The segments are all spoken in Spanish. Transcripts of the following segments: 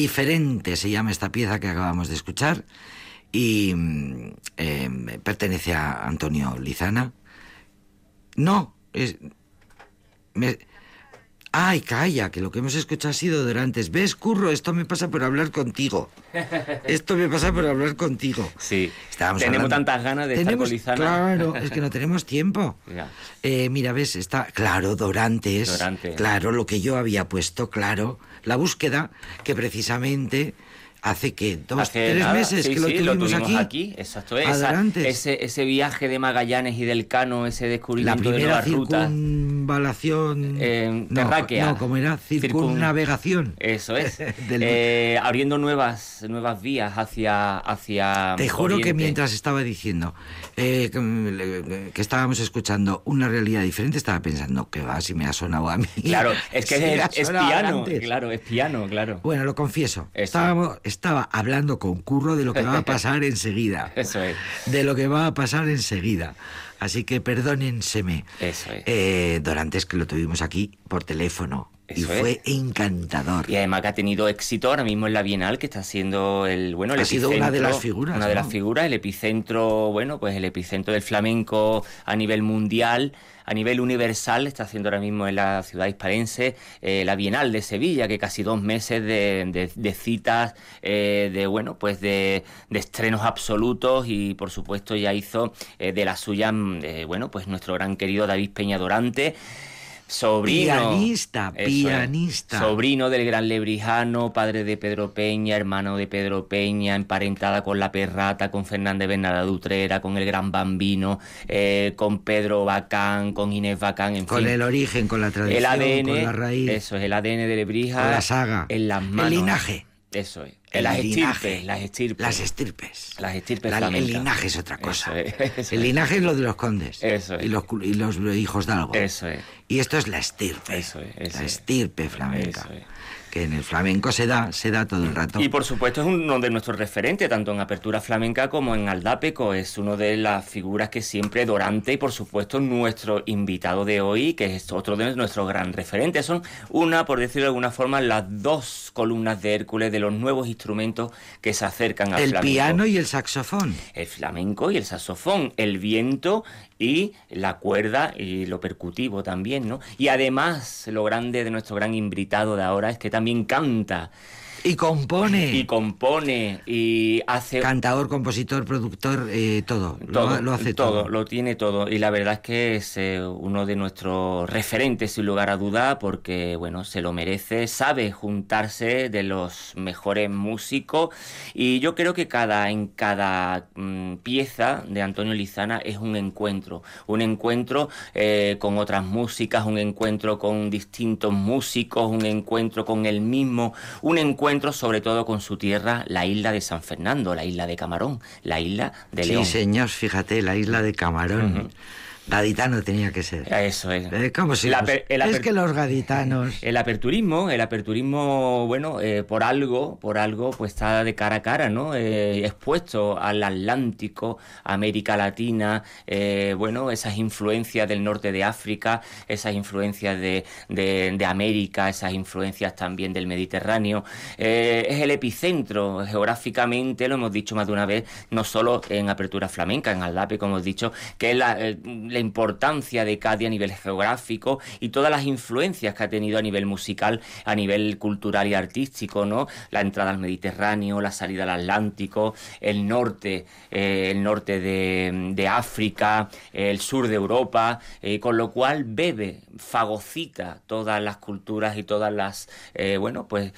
diferente se llama esta pieza que acabamos de escuchar y mm, eh, pertenece a Antonio Lizana. No, es, me, Ay, calla, que lo que hemos escuchado ha sido Dorantes. ¿Ves, Curro? Esto me pasa por hablar contigo. Esto me pasa por hablar contigo. Sí. tenemos tantas ganas de estar con Lizana. Claro, es que no tenemos tiempo. Eh, mira, ves, está claro, Dorantes. Dorantes. Claro, lo que yo había puesto, claro. La búsqueda que precisamente hace que dos, tres meses que lo, tuvimos aquí. Exacto, ese, ese viaje de Magallanes y del Cano, ese descubrimiento la de nuevas rutas. circunvalación eh, terráquea. No, como era circunnavegación. Eso es. eh, abriendo nuevas nuevas vías hacia hacia. Te juro que mientras estaba diciendo eh, que, estábamos escuchando una realidad diferente, estaba pensando que va si me ha sonado a mí. Claro, es que es, piano, claro, es piano, claro. Bueno, lo confieso. Estábamos estaba hablando con Curro de lo que va a pasar enseguida. Eso es. De lo que va a pasar enseguida. Así que perdónenseme. Eso es. Eh, Dorantes, que lo tuvimos aquí por teléfono. Y fue encantador. Y además que ha tenido éxito ahora mismo en la Bienal, que está siendo el bueno el ha sido una de las figuras. Una de las figuras, el epicentro, bueno, pues el epicentro del flamenco a nivel mundial a nivel universal está haciendo ahora mismo en la ciudad hispalense eh, la Bienal de Sevilla, que casi dos meses de, citas, eh, de bueno, pues de, estrenos absolutos y por supuesto ya hizo eh, de la suya, bueno, pues nuestro gran querido David Peña Dorante sobrino. Pianista, pianista. sobrino del gran lebrijano, padre de Pedro Peña, hermano de Pedro Peña, emparentada con la perrata, con Fernández Bernada Dutrera, con el gran bambino, eh, con Pedro Bacán, con Inés Bacán, en con el origen, con la tradición, el ADN, con la raíz. Eso es el ADN de Lebrija. Con la saga. En las manos. El linaje. Eso es. El las, estirpes, las estirpes. Las estirpes. Las estirpes El linaje es otra cosa. el linaje es lo de los condes. Eso es. Y los, y los hijos de algo. Eso es. Y esto es la estirpe. Eso es. la estirpe flamenca. Eso es que en el flamenco se da, se da todo el rato. Y por supuesto es uno de nuestros referentes, tanto en Apertura Flamenca como en Aldápeco. Es uno de las figuras que siempre Dorante y por supuesto nuestro invitado de hoy, que es otro de nuestros gran referentes. Son una, por decirlo de alguna forma, las dos columnas de Hércules de los nuevos instrumentos que se acercan al el flamenco. El piano y el saxofón. El flamenco y el saxofón, el viento y la cuerda y lo percutivo también, ¿no? Y además, lo grande de nuestro gran invitado de ahora es que también canta. Y compone. Y compone y hace... Cantador, compositor, productor, eh, todo. todo. Lo, hace todo, Lo tiene todo. Y la verdad es que es eh, uno de nuestros referentes, sin lugar a duda, porque, bueno, se lo merece. Sabe juntarse de los mejores músicos. Y yo creo que cada, en cada mm, pieza de Antonio Lizana es un encuentro. Un encuentro eh, con otras músicas, un encuentro con distintos músicos, un encuentro con el mismo, un encuentro sobre todo con su tierra, la isla de San Fernando, la isla de Camarón, la isla de León. Sí, señor, fíjate, la isla de Camarón. Gaditano tenía que ser. Eso es. Eh, ¿Cómo si es que los gaditanos. El aperturismo, el aperturismo, bueno, eh, por algo, por algo, pues está de cara a cara, ¿no? Eh, expuesto al Atlántico, América Latina, bueno, esas influencias del norte de África, esas influencias de, de, América, esas influencias también del Mediterráneo. es el epicentro geográficamente, lo hemos dicho más de una vez, no solo en apertura flamenca, en Aldape, como hemos dicho, que es la la importancia de Cádiz a nivel geográfico y todas las influencias que ha tenido a nivel musical, a nivel cultural y artístico, ¿no? La entrada al Mediterráneo, la salida al Atlántico, el norte, eh, el norte de, África, el sur de Europa, eh, con lo cual bebe, fagocita todas las culturas y todas las, eh, bueno, pues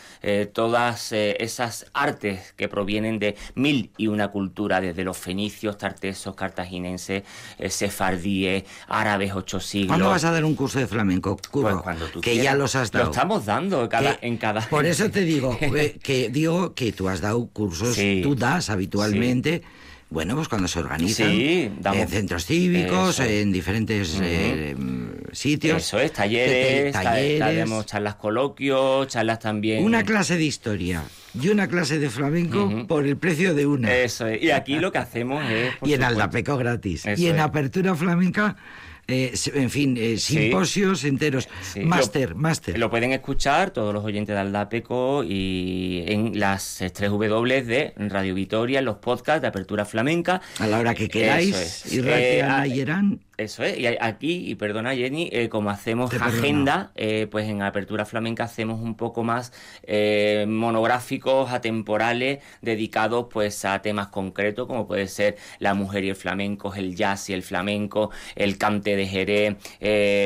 todas esas artes que provienen de mil y una cultura, desde los fenicios, tartesos, cartaginenses, sefardíes, árabes, ocho siglos. ¿Cuándo vas a dar un curso de flamenco, Pues cuando tú que ya los has dado. Lo estamos dando en cada... Por eso te digo, eh, que digo que tú has dado cursos, tú das habitualmente... Bueno, pues cuando se organizan en centros cívicos, en diferentes eh, sitios. Eso es, talleres, talleres. charlas coloquios, charlas también. Una clase de historia y una clase de flamenco por el precio de una. Eso es. Y aquí lo que hacemos es... y en Aldapeco gratis. y en Apertura Flamenca eh, en fin, eh, simposios enteros. Máster, máster. Lo pueden escuchar todos los oyentes de Aldapeco y en las 3 W de Radio Vitoria, en los podcasts de Apertura Flamenca. A la hora que queráis. Y eh, eso es, y aquí, y perdona Jenny, eh, como hacemos agenda, eh, pues en Apertura Flamenca hacemos un poco más eh, monográficos, atemporales, dedicados pues a temas concretos, como puede ser la mujer y el flamenco, el jazz y el flamenco, el cante de Jerez,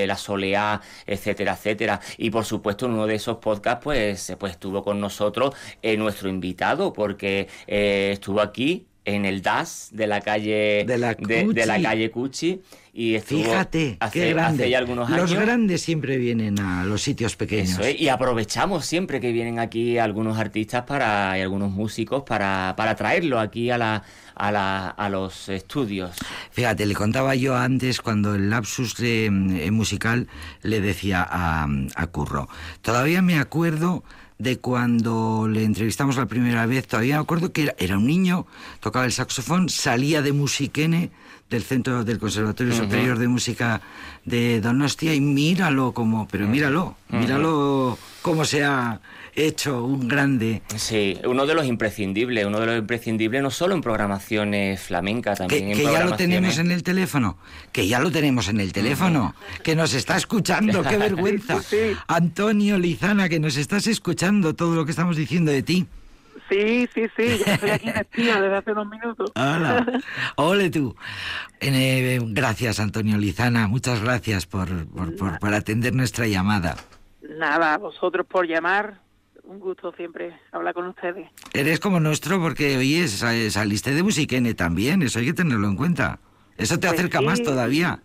la soleá, etcétera, etcétera. Y por supuesto en uno de esos podcasts pues, pues estuvo con nosotros nuestro invitado, porque estuvo aquí en el DAS de la calle de la, de la calle Cuchi y Fíjate, qué grande. algunos Los grandes siempre vienen a los sitios pequeños. y aprovechamos siempre que vienen aquí algunos artistas para, y algunos músicos para, para traerlo aquí a, la, a, la, a los estudios. Fíjate, le contaba yo antes cuando el lapsus de, eh, musical le decía a, a Curro. Todavía me acuerdo de cuando le entrevistamos la primera vez, todavía me acuerdo que era, era un niño, tocaba el saxofón, salía de Musiquene del Centro del Conservatorio Superior de Música de Donostia y míralo como, pero míralo, míralo cómo se ha hecho un grande. Sí, uno de los imprescindibles, uno de los imprescindibles no solo en programaciones flamencas, también que, en que ya lo tenemos en el teléfono, que ya lo tenemos en el teléfono, que nos está escuchando, qué vergüenza. Antonio Lizana, que nos estás escuchando todo lo que estamos diciendo de ti. Sí, sí, sí, ya estoy aquí en desde hace unos minutos. Hola, ole tú. Eh, gracias, Antonio Lizana, muchas gracias por, por, atender nuestra llamada. Nada, vosotros por llamar, un gusto siempre hablar con ustedes. Eres como nuestro porque, oye, saliste de Musiquene también, eso hay que tenerlo en cuenta. Eso te pues acerca más todavía.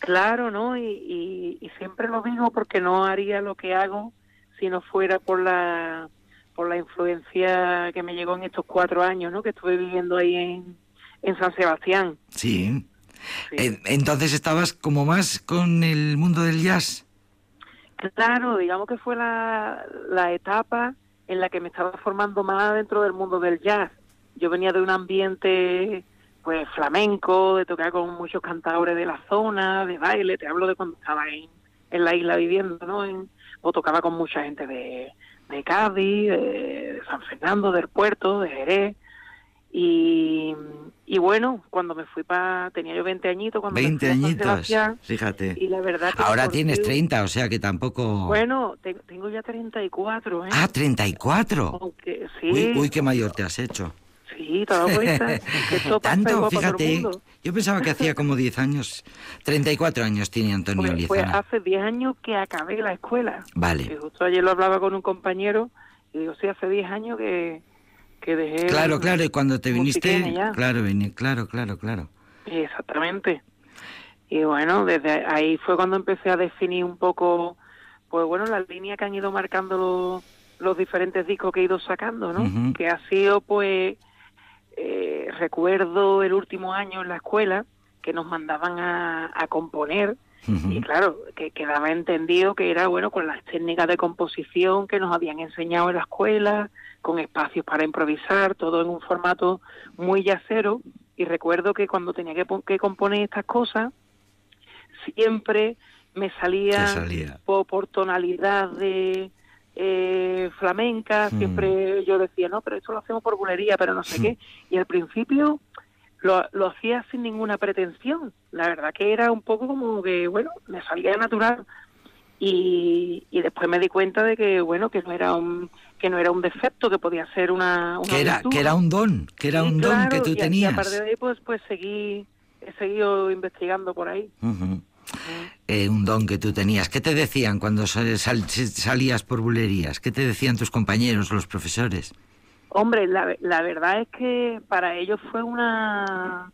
Claro, ¿no? y siempre lo digo porque no haría lo que hago si no fuera por la por la influencia que me llegó en estos cuatro años, ¿no? Que estuve viviendo ahí en, en San Sebastián. Sí. Entonces estabas como más con el mundo del jazz. Claro, digamos que fue la, la etapa en la que me estaba formando más dentro del mundo del jazz. Yo venía de un ambiente pues flamenco, de tocar con muchos cantadores de la zona, de baile, te hablo de cuando estaba en, en la isla viviendo, ¿no? En, o tocaba con mucha gente de, de Cádiz, de, San Fernando, del puerto, de Jerez. Y, y bueno, cuando me fui para... Tenía yo 20 añitos cuando 20 me añitos, fíjate. Y la verdad Ahora tienes 30, o sea que tampoco... Bueno, tengo ya 34, ¿eh? Ah, 34. Aunque, sí. Uy, uy, qué mayor te has hecho. Sí, cuenta. Tanto, fíjate. Yo pensaba que hacía como 10 años. 34 años tiene Antonio pues, Pues hace 10 años que acabé la escuela. Vale. Y justo ayer lo hablaba con un compañero y digo, sí, hace 10 años que, que dejé... Claro, claro, y cuando te viniste... Claro, claro, claro, claro. Exactamente. Y bueno, desde ahí fue cuando empecé a definir un poco, pues bueno, la línea que han ido marcando los, los diferentes discos que he ido sacando, ¿no? Que ha sido, pues, eh, recuerdo el último año en la escuela que nos mandaban a, componer y claro, que quedaba entendido que era bueno con las técnicas de composición que nos habían enseñado en la escuela, con espacios para improvisar, todo en un formato muy yacero. Y recuerdo que cuando tenía que, que componer estas cosas siempre me salía, por tonalidad de eh, flamenca, siempre yo decía, no, pero esto lo hacemos por bulería, pero no sé qué. Y al principio lo, lo hacía sin ninguna pretensión. La verdad que era un poco como que, bueno, me salía natural. Y, y después me di cuenta de que, bueno, que no era un que no era un defecto, que podía ser una, que era que era un don, que era un don que tú tenías. Y aparte de ahí, pues, pues seguí, he seguido investigando por ahí. Eh, un don que tú tenías. ¿Qué te decían cuando salías por bulerías? ¿Qué te decían tus compañeros, los profesores? Hombre, la, la verdad es que para ellos fue una,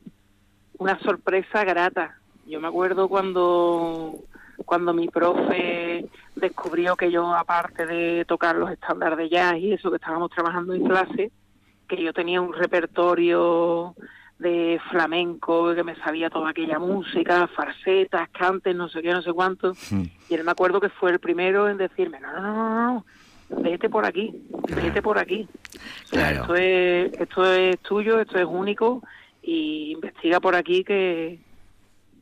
una sorpresa grata. Yo me acuerdo cuando, cuando mi profe descubrió que yo, aparte de tocar los estándares de jazz y eso que estábamos trabajando en clase, que yo tenía un repertorio de flamenco, que me sabía toda aquella música, farsetas, cantes, no sé qué, no sé cuánto. Y él me acuerdo que fue el primero en decirme, no, no, no, no, vete por aquí, vete por aquí. esto, es, esto es tuyo, esto es único y investiga por aquí que,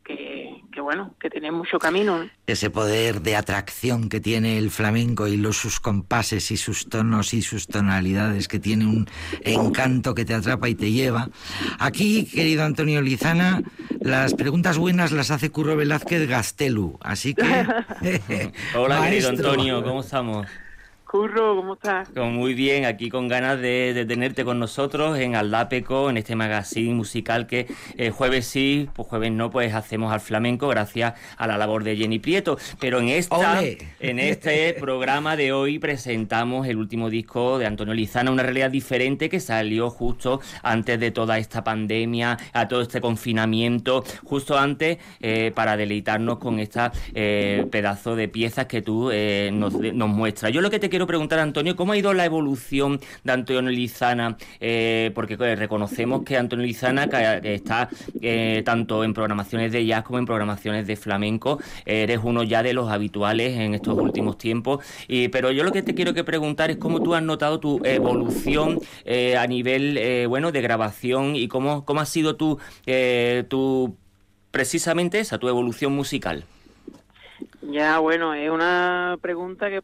que, bueno, que tiene mucho camino. Ese poder de atracción que tiene el flamenco y los sus compases y sus tonos y sus tonalidades, que tiene un encanto que te atrapa y te lleva. Aquí, querido Antonio Lizana, las preguntas buenas las hace Curro Velázquez Gastelu, así que... Hola, querido Antonio, ¿cómo estamos? Curro, ¿cómo estás? muy bien, aquí con ganas de, tenerte con nosotros en Aldapeco, en este magazine musical que eh, jueves sí, pues jueves no, pues hacemos al flamenco gracias a la labor de Jenny Prieto. Pero en esta, en este programa de hoy presentamos el último disco de Antonio Lizana, una realidad diferente que salió justo antes de toda esta pandemia, a todo este confinamiento, justo antes eh, para deleitarnos con esta eh, pedazo de piezas que tú nos, nos muestras. Yo lo que te quiero preguntar, Antonio, ¿cómo ha ido la evolución de Antonio Lizana? Eh, porque reconocemos que Antonio Lizana está eh, tanto en programaciones de jazz como en programaciones de flamenco. eres uno ya de los habituales en estos últimos tiempos. Y, pero yo lo que te quiero que preguntar es cómo tú has notado tu evolución eh, a nivel bueno de grabación y cómo, cómo ha sido tu, tu precisamente esa, tu evolución musical. Ya, bueno, es una pregunta que,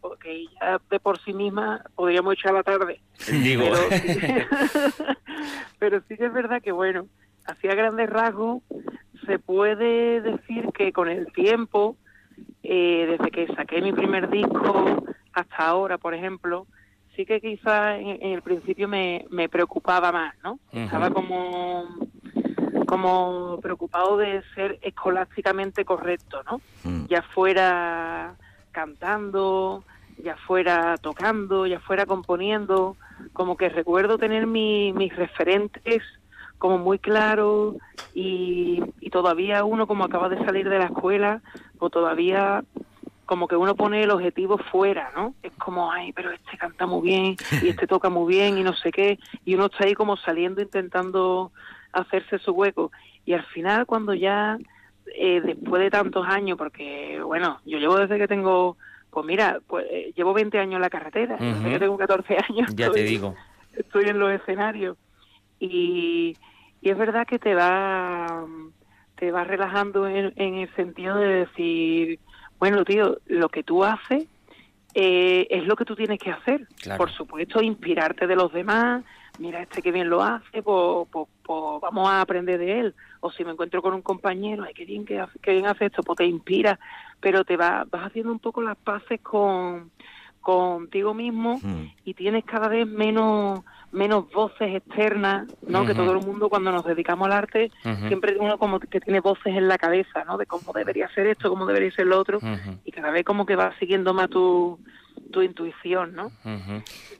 ya de por sí misma podríamos echar la tarde. Digo. Pero, sí que es verdad que, bueno, hacia grandes rasgos se puede decir que con el tiempo, eh, desde que saqué mi primer disco hasta ahora, por ejemplo, sí que quizás en, el principio me, me preocupaba más, ¿no? Estaba como como preocupado de ser escolásticamente correcto, ¿no? Mm. Ya fuera cantando, ya fuera tocando, ya fuera componiendo, como que recuerdo tener mis referentes como muy claros y, todavía uno como acaba de salir de la escuela o todavía como que uno pone el objetivo fuera, ¿no? Es como, ay, pero este canta muy bien y este toca muy bien y no sé qué, y uno está ahí como saliendo intentando hacerse su hueco. Y al final, cuando ya, eh, después de tantos años, porque, bueno, yo llevo desde que tengo, pues mira, pues eh, llevo 20 años en la carretera, desde que tengo 14 años. Ya te digo. Estoy en los escenarios. Y, y es verdad que te va, te va relajando en, en el sentido de decir, bueno, tío, lo que tú haces eh, es lo que tú tienes que hacer. Por supuesto, inspirarte de los demás. Mira, este que bien lo hace, pues, pues, pues, vamos a aprender de él. O si me encuentro con un compañero, ay, qué bien que hace, qué bien hace esto, pues te inspira. Pero te va, vas haciendo un poco las paces con contigo mismo y tienes cada vez menos menos voces externas, ¿no? Que todo el mundo cuando nos dedicamos al arte, siempre uno como que tiene voces en la cabeza, ¿no? De cómo debería ser esto, cómo debería ser lo otro, y cada vez como que va siguiendo más tu, tu intuición, ¿no?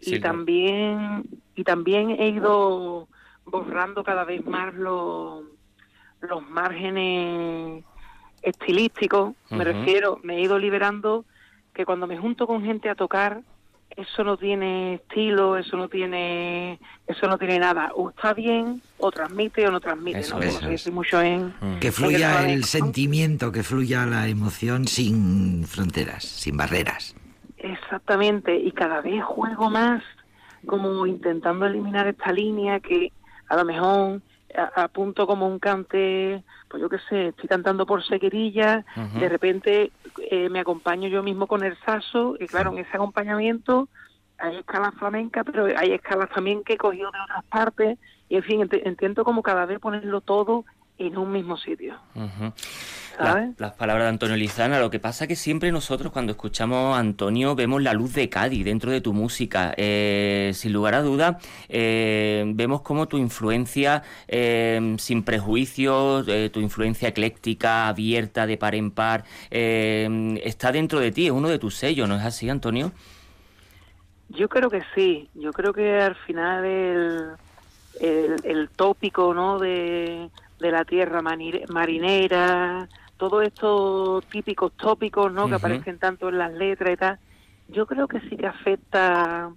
y también y también he ido borrando cada vez más los los márgenes estilísticos, me refiero, me he ido liberando que cuando me junto con gente a tocar eso no tiene estilo, eso no tiene, eso no tiene nada. O está bien, o transmite o no transmite. ¿no? mucho en, mm. que fluya el, sentimiento, que fluya la emoción sin fronteras, sin barreras. Exactamente, y cada vez juego más como intentando eliminar esta línea que a lo mejor apunto como un cante, pues yo qué sé, estoy cantando por sequerilla, de repente eh, me acompaño yo mismo con el saso, y claro, en ese acompañamiento hay escalas flamencas, pero hay escalas también que he cogido de otras partes, y en fin, intento como cada vez ponerlo todo en un mismo sitio las palabras de Antonio Lizana. Lo que pasa es que siempre nosotros cuando escuchamos a Antonio vemos la luz de Cádiz dentro de tu música. Eh, sin lugar a duda, eh, vemos como tu influencia eh, sin prejuicios, tu influencia ecléctica, abierta, de par en par, está dentro de ti, es uno de tus sellos, ¿no es así, Antonio? Yo creo que sí. Yo creo que al final el, el, tópico, ¿no? De, de la tierra marinera, todos estos típicos tópicos ¿no? que aparecen tanto en las letras y tal, yo creo que sí que afecta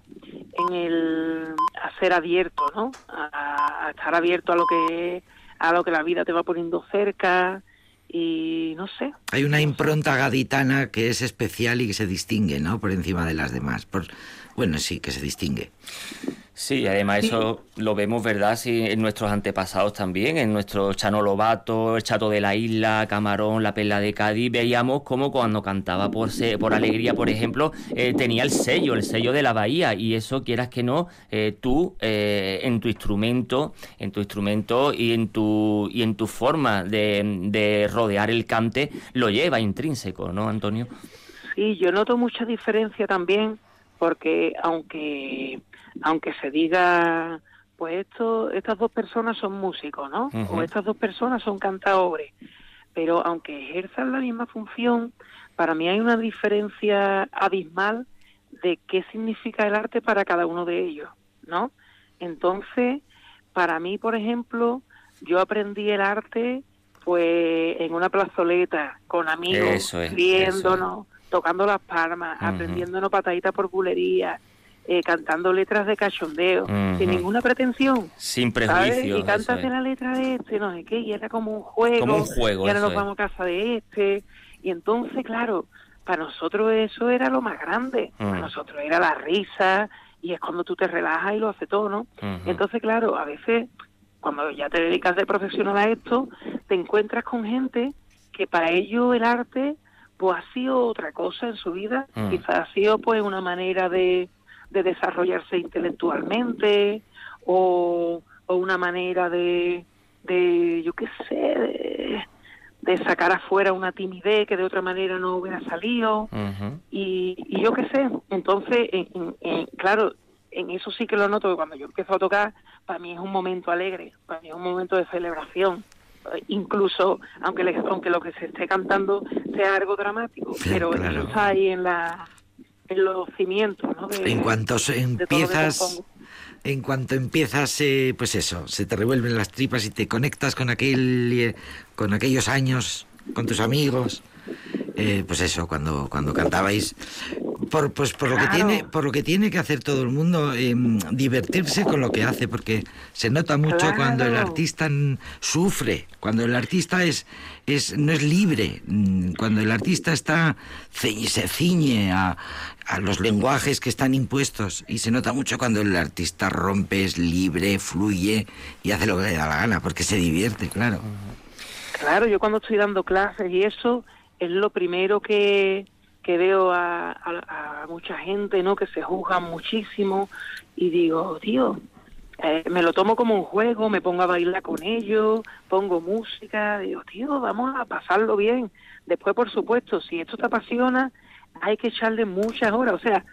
en el a ser abierto, ¿no? A, estar abierto a lo que a lo que la vida te va poniendo cerca y no sé. Hay una impronta gaditana que es especial y que se distingue, ¿no? Por encima de las demás. Por, bueno, sí, que se distingue. Sí, además eso lo vemos, ¿verdad? Sí, en nuestros antepasados también, en nuestro Chano Lobato, el Chato de la Isla, Camarón, La Perla de Cádiz, veíamos como cuando cantaba por, por alegría, por ejemplo, eh, tenía el sello, el sello de la bahía, y eso quieras que no, eh, tú eh, en tu instrumento, en tu instrumento y en tu y en tu forma de, de rodear el cante lo lleva intrínseco, ¿no, Antonio? Sí, yo noto mucha diferencia también, porque aunque aunque se diga, pues esto, estas dos personas son músicos, ¿no? O estas dos personas son cantadores. Pero aunque ejerzan la misma función, para mí hay una diferencia abismal de qué significa el arte para cada uno de ellos, ¿no? Entonces, para mí, por ejemplo, yo aprendí el arte pues en una plazoleta con amigos, viéndonos, tocando las palmas, aprendiéndonos pataditas por bulería, eh, cantando letras de cachondeo, sin ninguna pretensión. Sin prejuicio. Y cantas la letra de este, no sé qué, y era como un juego. Como un juego. Y ahora nos vamos a casa de este. Y entonces, claro, para nosotros eso era lo más grande. Para nosotros era la risa, y es cuando tú te relajas y lo hace todo, ¿no? Entonces, claro, a veces, cuando ya te dedicas de profesional a esto, te encuentras con gente que para ello el arte pues ha sido otra cosa en su vida, quizás ha sido pues una manera de, de desarrollarse intelectualmente o, una manera de, de yo qué sé, de, sacar afuera una timidez que de otra manera no hubiera salido. Y, y, yo qué sé. Entonces, claro, en eso sí que lo noto que cuando yo empiezo a tocar, para mí es un momento alegre, para mí es un momento de celebración incluso aunque aunque lo que se esté cantando sea algo dramático, pero eso está ahí en la en los cimientos. ¿no? en cuanto empiezas, en cuanto empiezas, eh, pues eso, se te revuelven las tripas y te conectas con aquel, eh, con aquellos años, con tus amigos. Eh, pues eso, cuando, cuando cantabais, por, pues por lo que tiene, por lo que tiene que hacer todo el mundo, em, divertirse con lo que hace, porque se nota mucho cuando el artista sufre, cuando el artista es, es, no es libre, cuando el artista está se ciñe a, a los lenguajes que están impuestos y se nota mucho cuando el artista rompe, es libre, fluye y hace lo que le da la gana, porque se divierte, claro. Claro, yo cuando estoy dando clases y eso es lo primero que, que veo a, mucha gente, ¿no? Que se juzgan muchísimo y digo, tío, eh, me lo tomo como un juego, me pongo a bailar con ellos, pongo música, digo, tío, vamos a pasarlo bien. Después, por supuesto, si esto te apasiona, hay que echarle muchas horas. O sea,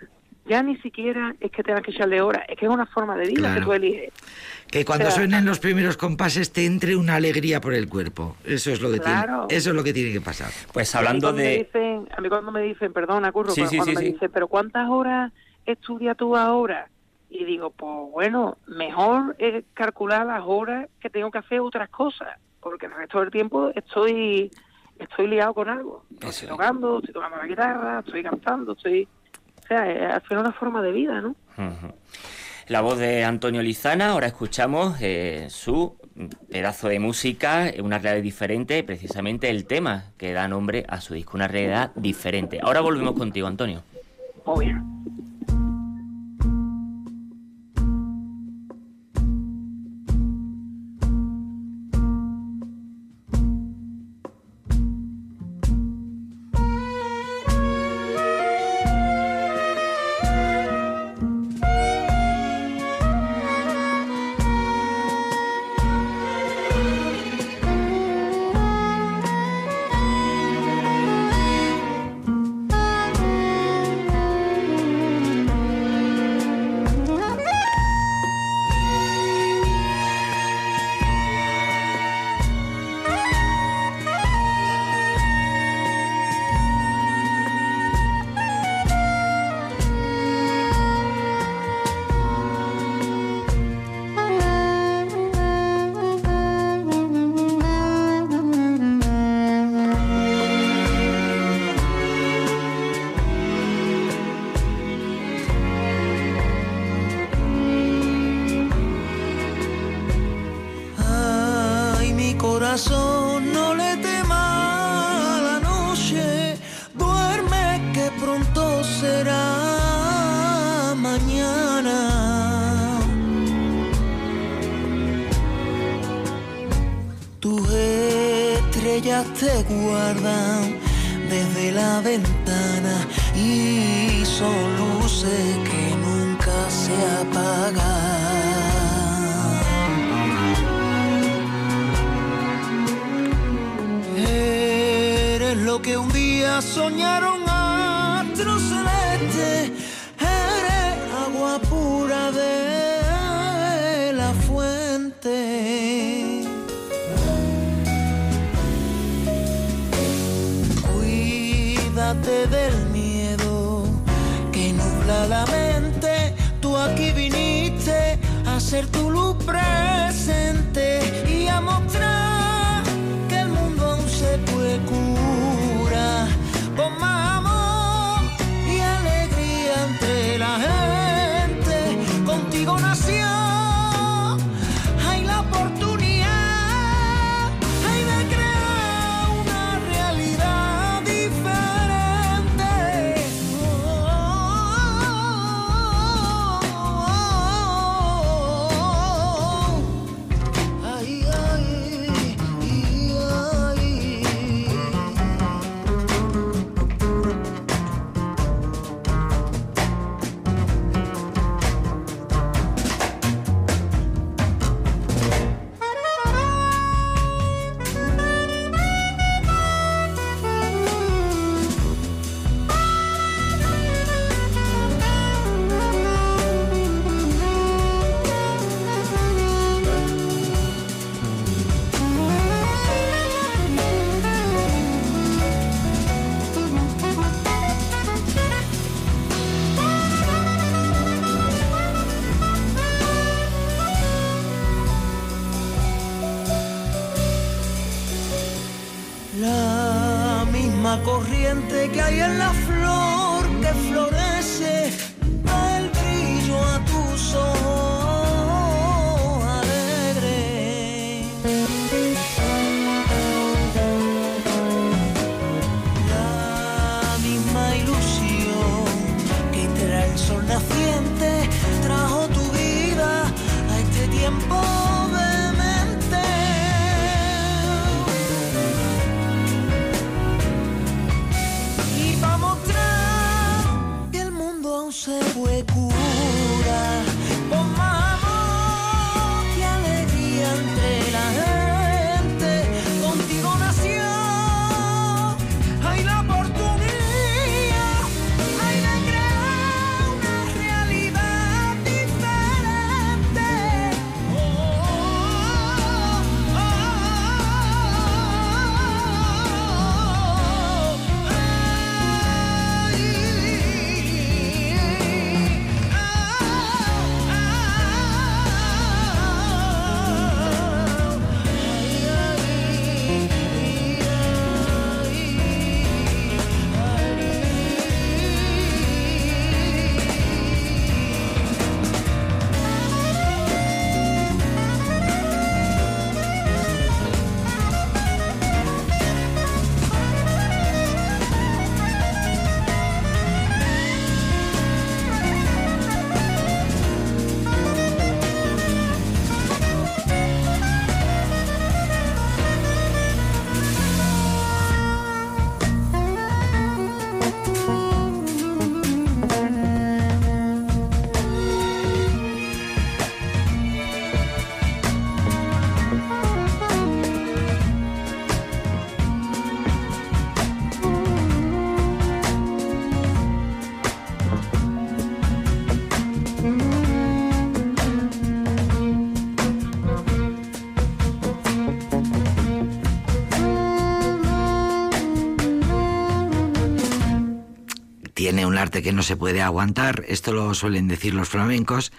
ya ni siquiera es que tengas que echarle horas, es que es una forma de vida que tú eliges. Que cuando suenen los primeros compases te entre una alegría por el cuerpo. Eso es lo que tiene, eso es lo que tiene que pasar. Pues hablando de a mí cuando me dicen, perdona, curro, cuando me dicen, pero ¿cuántas horas estudia tú ahora? Y digo, pues bueno, mejor es calcular las horas que tengo que hacer otras cosas, porque el resto del tiempo estoy estoy liado con algo. Estoy tocando, estoy tocando la guitarra, estoy cantando, estoy... O sea, es una forma de vida, ¿no? La voz de Antonio Lizana, ahora escuchamos eh, su pedazo de música, una realidad diferente, precisamente el tema que da nombre a su disco, una realidad diferente. Ahora volvemos contigo, Antonio. Muy bien. corazón, no le tema a la noche, duerme que pronto será mañana. Tus estrellas te guardan desde la ventana y son luces que nunca se apagan. Que un día soñaron astros celestes, que hay en la se puede tiene un arte que no se puede aguantar, esto lo suelen decir los flamencos,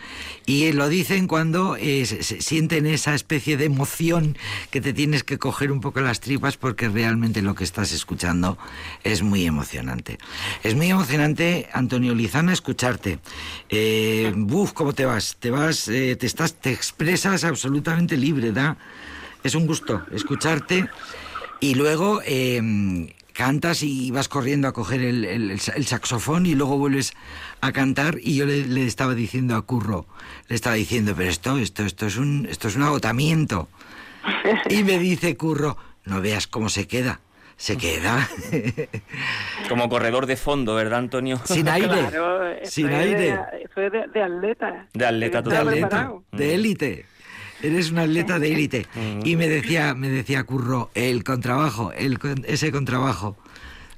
y lo dicen cuando eh, sienten esa especie de emoción que te tienes que coger un poco las tripas porque realmente lo que estás escuchando es muy emocionante. Es muy emocionante, Antonio Lizana, escucharte. Eh, buf, ¿cómo te vas? Te vas, eh, te estás, te expresas absolutamente libre, da. Es un gusto escucharte. Y luego eh, cantas y vas corriendo a coger el, el- el sa- el saxofón y luego vuelves a cantar y yo le, le estaba diciendo a Curro, le estaba diciendo, pero esto, esto, esto es un, esto es un agotamiento. Y me dice Curro, no veas cómo se queda se queda. Como corredor de fondo, ¿verdad, Antonio? Sin aire. sin aire. De, de, de, atleta. De atleta De De élite. Eres un atleta de élite. Y me decía, me decía Curro, el contrabajo, el, ese contrabajo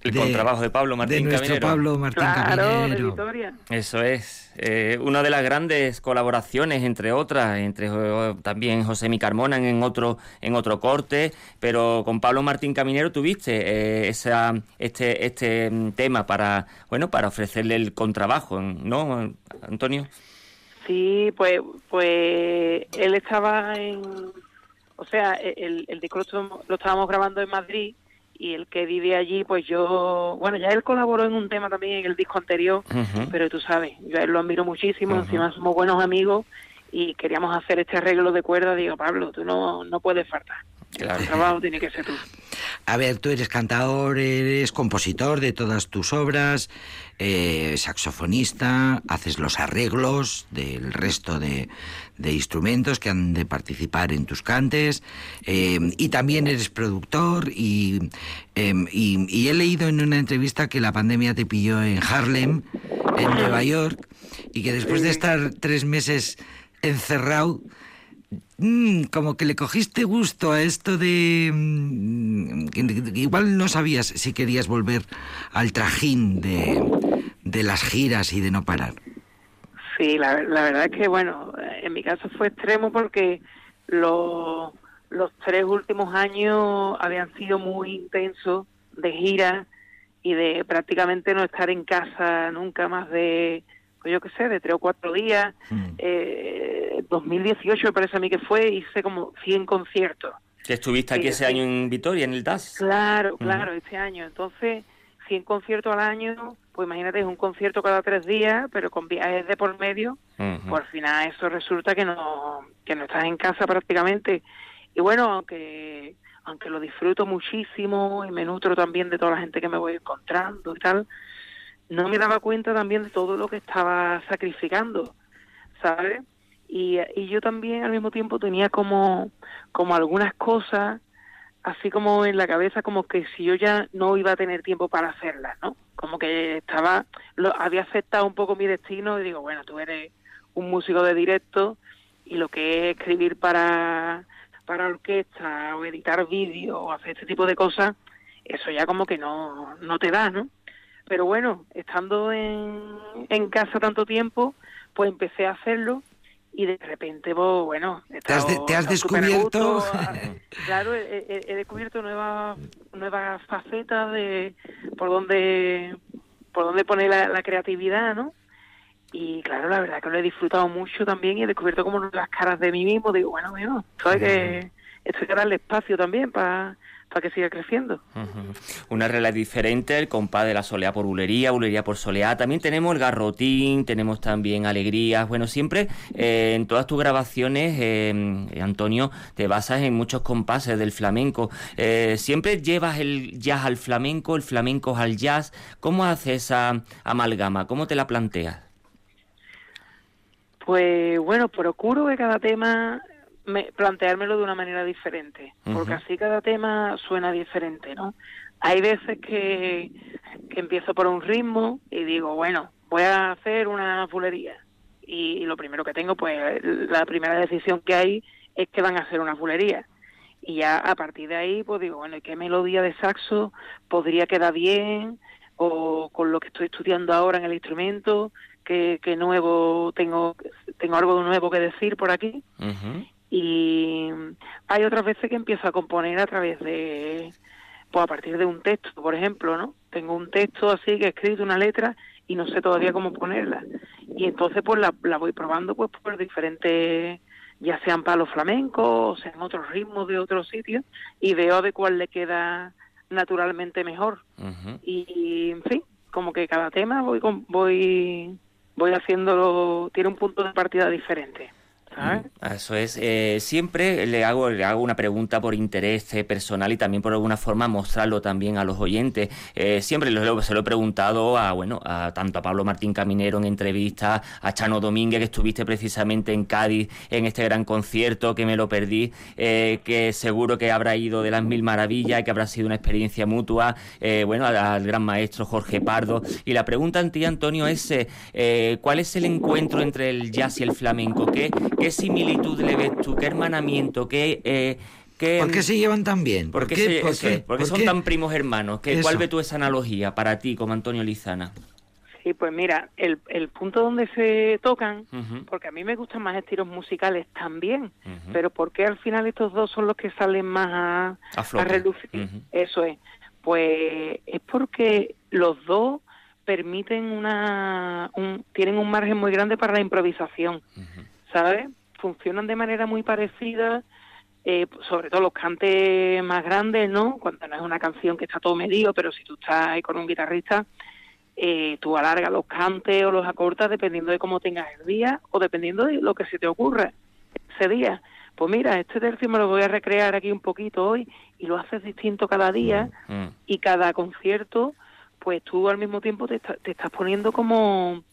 el contrabajo de Pablo Martín de nuestro Pablo Martín claro, Eso es. Eh, una de las grandes colaboraciones, entre otras, entre eh, también José Mi Carmona en otro, en otro corte, pero con Pablo Martín Caminero tuviste eh, esa, este, este mm, tema para, bueno, para ofrecerle el contrabajo, ¿no, Antonio? Sí, pues, pues él estaba en, o sea, el, el disco lo estábamos grabando en Madrid y el que vive allí, pues yo, bueno, ya él colaboró en un tema también en el disco anterior, pero tú sabes, yo a él lo admiro muchísimo, encima somos buenos amigos y queríamos hacer este arreglo de cuerda, digo, Pablo, tú no, no puedes faltar. El trabajo tiene que ser tú. A ver, tú eres cantador, eres compositor de todas tus obras, eh, saxofonista, haces los arreglos del resto de, instrumentos que han de participar en tus cantes, eh, y también eres productor, em, y, y, he leído en una entrevista que la pandemia te pilló en Harlem, en Nueva York, y que después de estar tres meses encerrado, Mm, como que le cogiste gusto a esto de... Mm, igual no sabías si querías volver al trajín de, de las giras y de no parar. Sí, la, verdad es que, bueno, en mi caso fue extremo porque los tres últimos años habían sido muy intensos de gira y de prácticamente no estar en casa nunca más de pues yo qué sé, de tres o cuatro días. Mm. Eh, 2018 me parece a mí que fue, hice como 100 conciertos. ¿Que estuviste aquí ese año en Vitoria, en el DAS? Claro, claro, este año. Entonces, 100 conciertos al año, pues imagínate, es un concierto cada tres días, pero con viajes de por medio, por final eso resulta que no, que no estás en casa prácticamente. Y bueno, aunque aunque lo disfruto muchísimo y me nutro también de toda la gente que me voy encontrando y tal, no me daba cuenta también de todo lo que estaba sacrificando, ¿sabes? Y, yo también al mismo tiempo tenía como, como algunas cosas así como en la cabeza como que si yo ya no iba a tener tiempo para hacerlas, ¿no? Como que estaba, lo, había aceptado un poco mi destino y digo, bueno, tú eres un músico de directo y lo que es escribir para, para orquesta o editar vídeos o hacer este tipo de cosas, eso ya como que no, no te da, ¿no? Pero bueno, estando en, en casa tanto tiempo, pues empecé a hacerlo y de repente, pues, bueno, ¿Te has, te has descubierto? claro, he, descubierto nuevas nuevas facetas de por dónde por dónde poner la, creatividad, ¿no? Y claro, la verdad que lo he disfrutado mucho también y he descubierto como las caras de mí mismo. Digo, bueno, bueno, esto que, esto hay que darle espacio también para para que siga creciendo. Una regla diferente, el compás de la soleá por bulería, bulería por soleá. También tenemos el garrotín, tenemos también alegrías. Bueno, siempre eh, en todas tus grabaciones, eh, Antonio, te basas en muchos compases del flamenco. Eh, siempre llevas el jazz al flamenco, el flamenco al jazz. ¿Cómo haces esa amalgama? ¿Cómo te la planteas? Pues bueno, procuro que cada tema me, planteármelo de una manera diferente, porque así cada tema suena diferente, ¿no? Hay veces que, que empiezo por un ritmo y digo, bueno, voy a hacer una fulería. Y, lo primero que tengo, pues la primera decisión que hay es que van a hacer una fulería. Y ya a partir de ahí, pues digo, bueno, ¿qué melodía de saxo podría quedar bien? O con lo que estoy estudiando ahora en el instrumento, ¿qué, nuevo tengo, tengo algo nuevo que decir por aquí? Y hay otras veces que empiezo a componer a través de, pues a partir de un texto, por ejemplo, ¿no? Tengo un texto así que he escrito una letra y no sé todavía cómo ponerla. Y entonces pues la, la voy probando pues por diferentes, ya sean palos flamencos o sean otros ritmos de otros sitios y veo de cuál le queda naturalmente mejor. y, en fin, como que cada tema voy voy voy haciéndolo, tiene un punto de partida diferente. Mm, eso es. Eh, siempre le hago, le hago una pregunta por interés eh, personal y también por alguna forma mostrarlo también a los oyentes. Eh, siempre se lo he preguntado a, bueno, a tanto a Pablo Martín Caminero en entrevista, a Chano Domínguez, que estuviste precisamente en Cádiz en este gran concierto, que me lo perdí, que seguro que habrá ido de las mil maravillas, que habrá sido una experiencia mutua, bueno, al, gran maestro Jorge Pardo. Y la pregunta a ti, Antonio, es ¿cuál es el encuentro entre el jazz y el flamenco? ¿Qué, ¿Qué similitud le ves tú? ¿Qué hermanamiento? ¿Qué, eh, ¿Por qué se llevan tan bien? ¿Por, qué, porque son tan primos hermanos? ¿Qué, ¿Cuál ve tú esa analogía para ti como Antonio Lizana? Sí, pues mira, el, el punto donde se tocan, porque a mí me gustan más estilos musicales también, pero ¿por qué al final estos dos son los que salen más a, a, relucir? Eso es. Pues es porque los dos permiten una... Un, tienen un margen muy grande para la improvisación. ¿Sabes? Funcionan de manera muy parecida, eh, sobre todo los cantes más grandes, ¿no? Cuando no es una canción que está todo medido, pero si tú estás ahí con un guitarrista, eh, tú alargas los cantes o los acortas dependiendo de cómo tengas el día o dependiendo de lo que se te ocurra ese día. Pues mira, este tercio me lo voy a recrear aquí un poquito hoy y lo haces distinto cada día mm, mm. y cada concierto, pues tú al mismo tiempo te, te estás poniendo como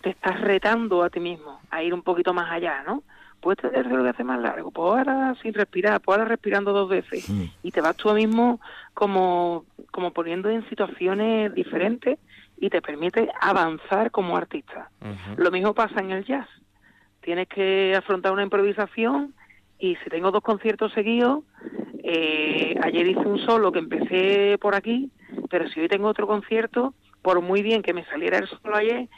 te estás retando a ti mismo a ir un poquito más allá, ¿no? Puedes tener lo que hace más largo, pues ahora sin respirar, pues ahora respirando dos veces. Y te vas tú mismo como, como poniendo en situaciones diferentes y te permite avanzar como artista. Lo mismo pasa en el jazz. Tienes que afrontar una improvisación y si tengo dos conciertos seguidos, eh, ayer hice un solo que empecé por aquí, pero si hoy tengo otro concierto, por muy bien que me saliera el solo ayer,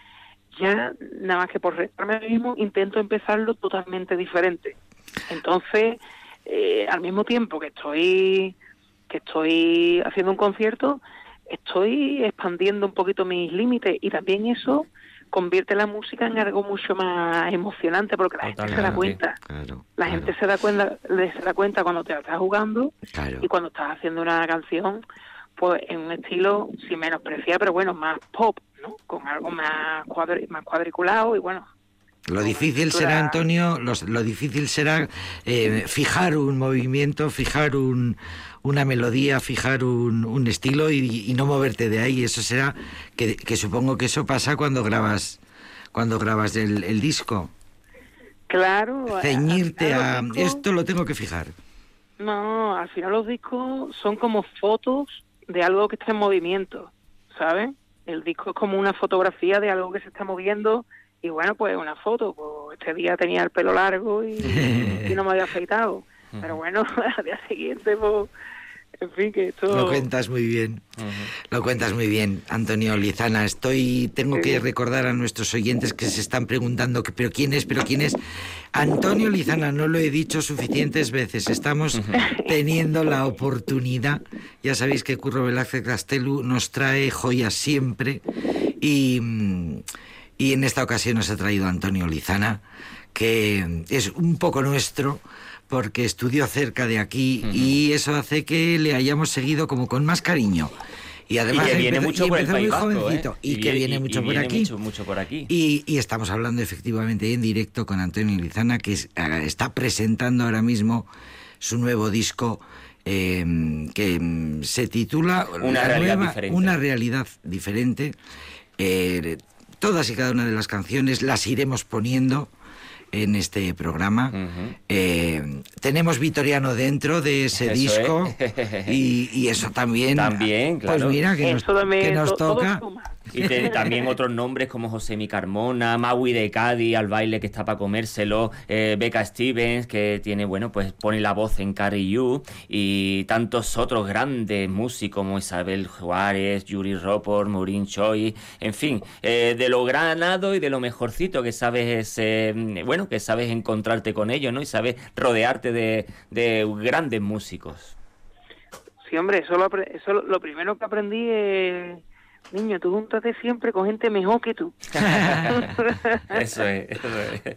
ya nada más que por restarme a mí mismo intento empezarlo totalmente diferente. Entonces, eh, al mismo tiempo que estoy que estoy haciendo un concierto, estoy expandiendo un poquito mis límites y también eso convierte la música en algo mucho más emocionante porque la gente se da cuenta. la gente se da cuenta, se da cuenta cuando te estás jugando y cuando estás haciendo una canción, pues en un estilo, si menospreciar, pero bueno, más pop, con algo más, más cuadriculado y bueno. Lo difícil será, Antonio, lo difícil será eh, fijar un movimiento, fijar un, una melodía, fijar un, un estilo y, no moverte de ahí. Eso será, que, supongo que eso pasa cuando grabas, cuando grabas el, disco. Claro. Ceñirte a... esto lo tengo que fijar. No, al final los discos son como fotos de algo que está en movimiento, ¿sabes? El disco es como una fotografía de algo que se está moviendo y bueno, pues una foto, pues este día tenía el pelo largo y, no me había afeitado, pero bueno, al día siguiente pues en fin, que esto... Lo cuentas muy bien, lo cuentas muy bien, Antonio Lizana. Estoy, tengo que recordar a nuestros oyentes que se están preguntando, pero quién es, pero quién es. Antonio Lizana, no lo he dicho suficientes veces, estamos teniendo la oportunidad, ya sabéis que Curro Velázquez Castelu nos trae joyas siempre. Y, y en esta ocasión nos ha traído Antonio Lizana, que es un poco nuestro porque estudió cerca de aquí y eso hace que le hayamos seguido como con más cariño. Y además que viene mucho por el muy jovencito y, que viene, mucho, por aquí. Mucho, por aquí. Y, estamos hablando efectivamente en directo con Antonio Lizana, que eh, está presentando ahora mismo su nuevo disco em, que em, se titula Una realidad diferente. Una realidad diferente. Eh, todas y cada una de las canciones las iremos poniendo en este programa. Eh, tenemos Vitoriano dentro de ese disco y, eso también. También, pues claro. Pues mira, que nos, que nos toca. Y también otros nombres como José Mi Carmona, Maui de Cádiz, al baile que está para comérselo, eh, Becca Stevens, que tiene, bueno, pues pone la voz en Carrie You, y tantos otros grandes músicos como Isabel Juárez, Yuri Ropor, Maureen Choi, en fin, eh, de lo granado y de lo mejorcito que sabes, eh, bueno, que sabes encontrarte con ellos, ¿no? Y sabes rodearte de, de grandes músicos. Sí, hombre, eso lo, eso lo primero que aprendí es niño, tú júntate siempre con gente mejor que tú. eso es, eso es.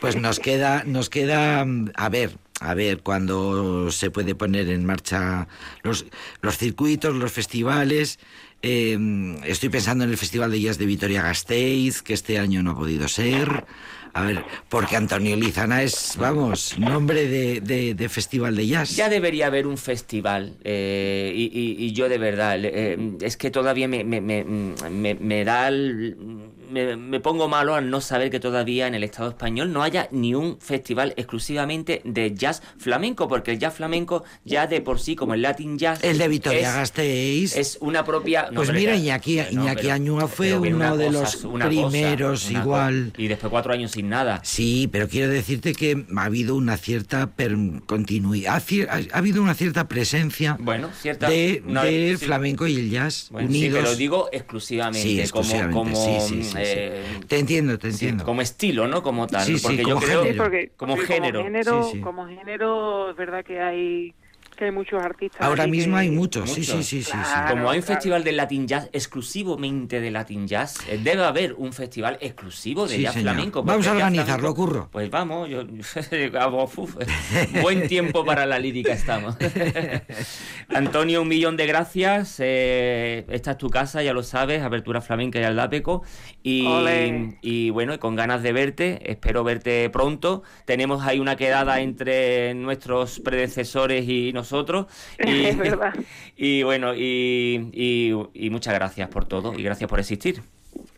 Pues nos queda, nos queda, a ver, a ver cuándo se puede poner en marcha los, los circuitos, los festivales. Em, estoy pensando en el Festival de Jazz de Vitoria Gasteiz, que este año no ha podido ser. A ver, porque Antonio Lizana es, vamos, nombre de, festival de jazz. Ya debería haber un festival eh, y, yo de verdad, eh, es que todavía me, me, me, me da el, me, pongo malo al no saber que todavía en el Estado español no haya ni un festival exclusivamente de jazz flamenco, porque el jazz flamenco ya de por sí, como el Latin Jazz... El de Vitoria Gasteiz... Es una propia... pues mira, Iñaki, Iñaki Añúa fue uno de los primeros igual... y después cuatro años sin nada. Sí, pero quiero decirte que ha habido una cierta continuidad, ha, habido una cierta presencia bueno, cierta, de, flamenco y el jazz unidos. Sí, pero digo exclusivamente, sí, exclusivamente como, sí, eh, te entiendo, te entiendo. como estilo, ¿no? Como tal. porque como yo creo, género. como género. Como género, como género, es verdad que hay hay muchos artistas. Ahora mismo hay muchos, sí, sí, sí, sí, Como hay un festival de Latin Jazz exclusivamente de Latin Jazz, eh, debe haber un festival exclusivo de jazz flamenco. Vamos a organizarlo, curro. Pues vamos, yo, buen tiempo para la lírica estamos. Antonio, un millón de gracias. Eh, esta es tu casa, ya lo sabes, Apertura Flamenca y Aldápeco. Y, y bueno, con ganas de verte, espero verte pronto. Tenemos ahí una quedada entre nuestros predecesores y nosotros nosotros. Y, verdad. y bueno, y, y, muchas gracias por todo y gracias por existir.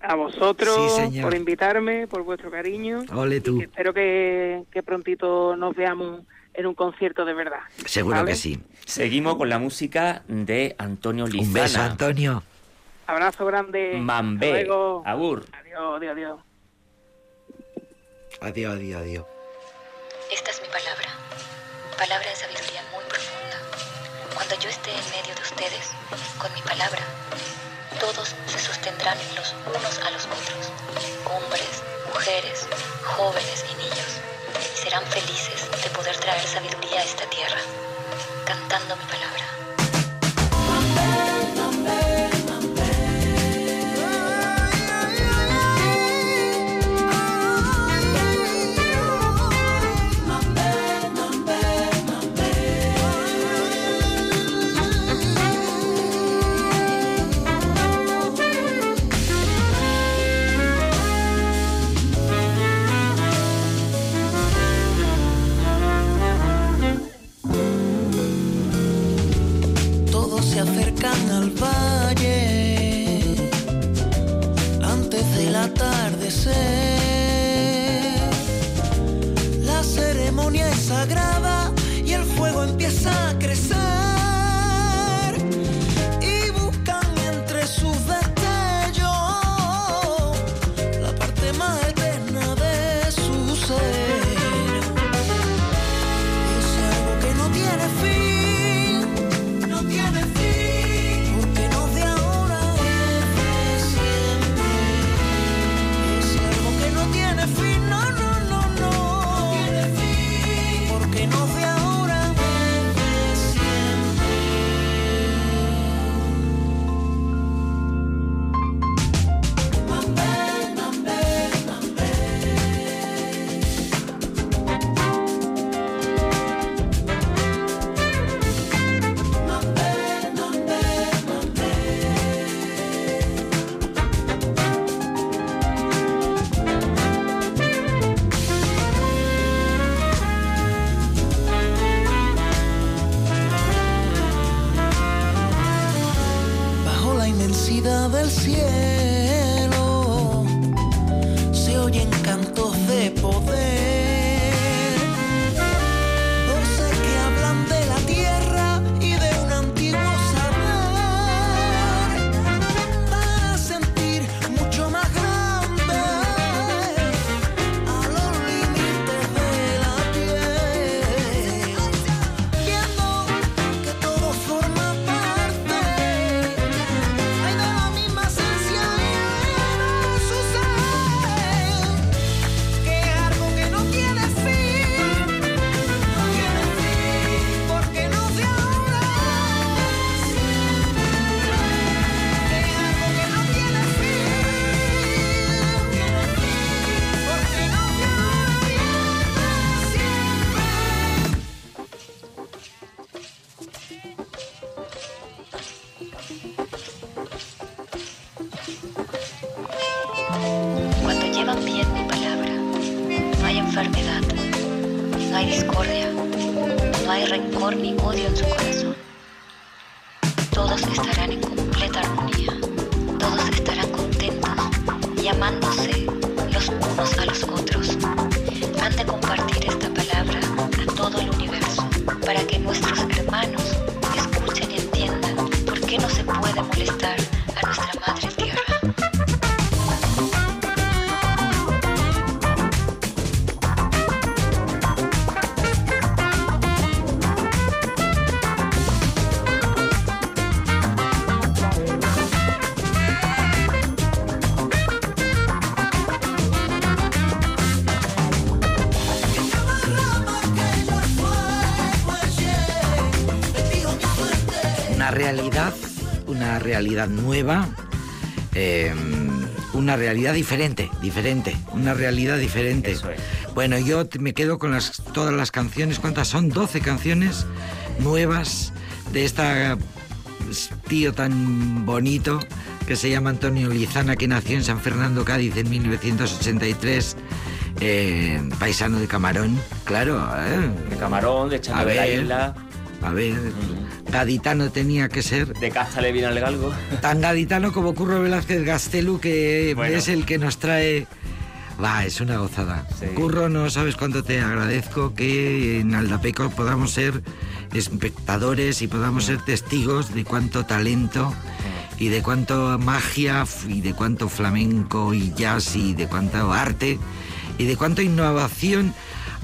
A vosotros por invitarme, por vuestro cariño. Ole tú. espero que, que, prontito nos veamos en un concierto de verdad. Seguro que sí. Seguimos con la música de Antonio Lizana. Un beso, Antonio. Abrazo grande. Mambé. Agur. Adiós, adiós, adiós. Adiós, adiós, adiós. Esta es mi palabra. Palabra de sabiduría cuando yo esté en medio de ustedes, con mi palabra, todos se sostendrán los unos a los otros, hombres, mujeres, jóvenes y niños, y serán felices de poder traer sabiduría a esta tierra, cantando mi palabra. llevan bien mi palabra. No hay enfermedad, no hay discordia, no hay rencor ni odio en su corazón. Todos estarán en completa armonía. Realidad nueva, eh, una realidad diferente, diferente, una realidad diferente. Es. Bueno, yo me quedo con las, todas las canciones, ¿cuántas son? 12 canciones nuevas de esta tío tan bonito que se llama Antonio Lizana, que nació en San Fernando, Cádiz en 1983, eh, paisano de Camarón, claro. ¿eh? De Camarón, de A Chano de la. Isla, A ver, gaditano tenía que ser. de Cástale viene al galgo. Tan gaditano como Curro Velázquez Gastelu, que Bueno. es el que nos trae... Va, es una gozada. Sí. Curro, no sabes cuánto te agradezco que en Aldapeco podamos ser espectadores y podamos ser testigos de cuánto talento y de cuánto magia y de cuánto flamenco y jazz y de cuánto arte y de cuánta innovación.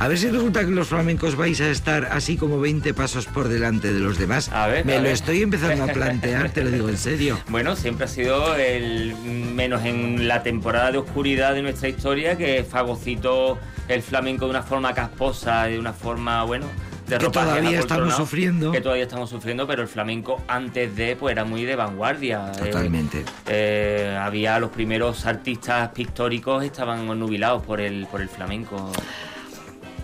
A ver si resulta que los flamencos vais a estar así como 20 pasos por delante de los demás. A ver, Me a lo ver. estoy empezando a plantear, te lo digo en serio. Bueno, siempre ha sido el menos en la temporada de oscuridad de nuestra historia que fagocitó el flamenco de una forma casposa, de una forma, bueno, de Que todavía estamos sufriendo. Que todavía estamos sufriendo, pero el flamenco antes de, pues era muy de vanguardia. Eh, Totalmente. eh, había los primeros artistas pictóricos estaban nubilados por el, por el flamenco.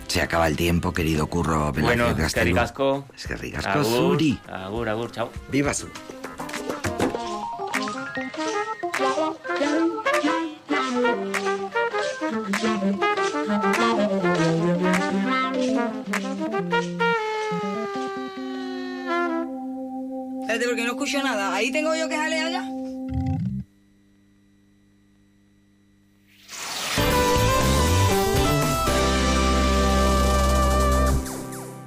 Se acaba el tiempo, querido Curro Velázquez bueno, Gastelu. que ricasco. Es que ricasco, Agur, Suri. Agur, agur, chao. Viva Suri. Espérate, porque no escucho nada. Ahí tengo yo que jalear ya.